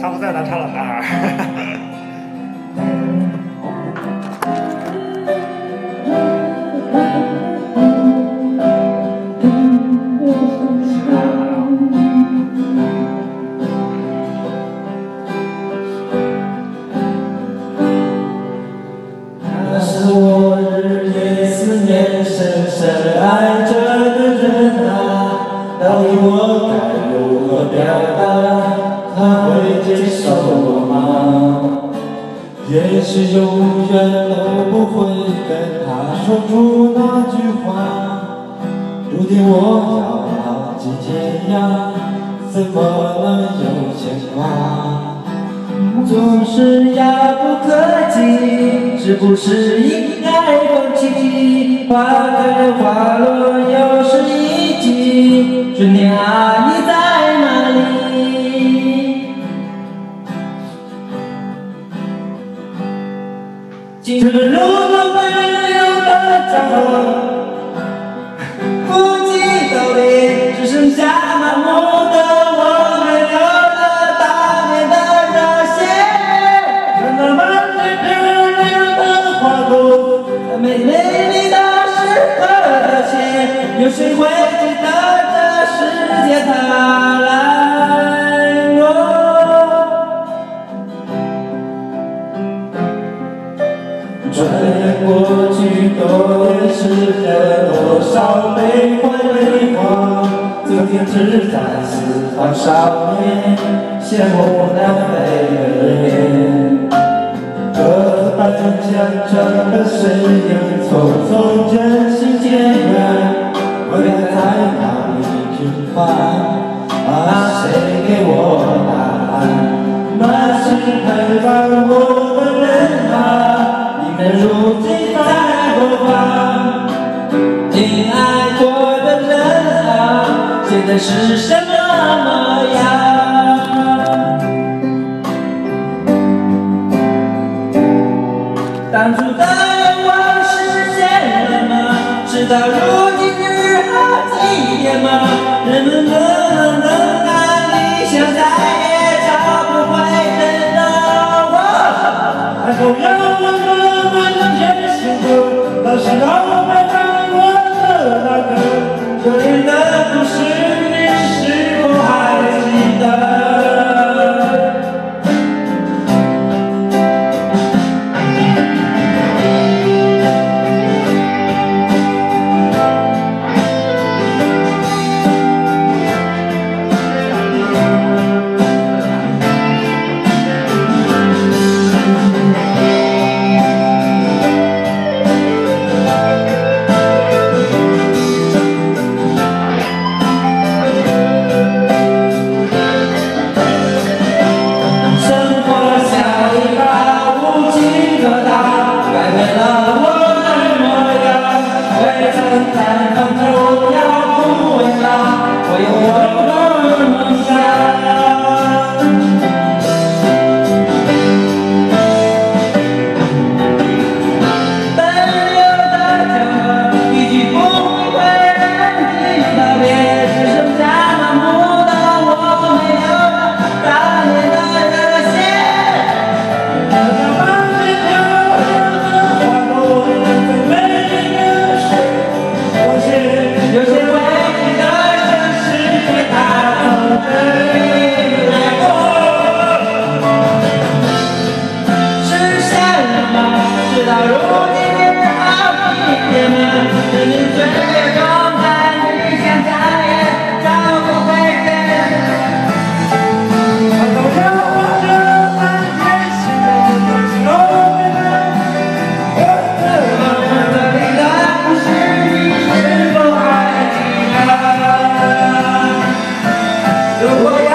他不在，咱唱老男孩。他是我日夜思念、深深爱着的人啊，到底我该如何表达？也许永远都不会跟他说出那句话。注定我要浪迹天涯，怎么能有牵挂？总是遥不可及，是不是应该放弃？花开花落又是一季，春天啊，青春路途奔流的江河。不计道别，只剩下麻木转眼过去多年时间，多少悲欢离合，曾经只在四方少年，羡慕南飞的脸。这般将整个身影匆匆渐行渐现在是什么模样？当初的愿望实现了吗？事到如今只好祭奠吗？人们能不能按理想再也找不回真的我？还否要我们满天星河，那是让 The world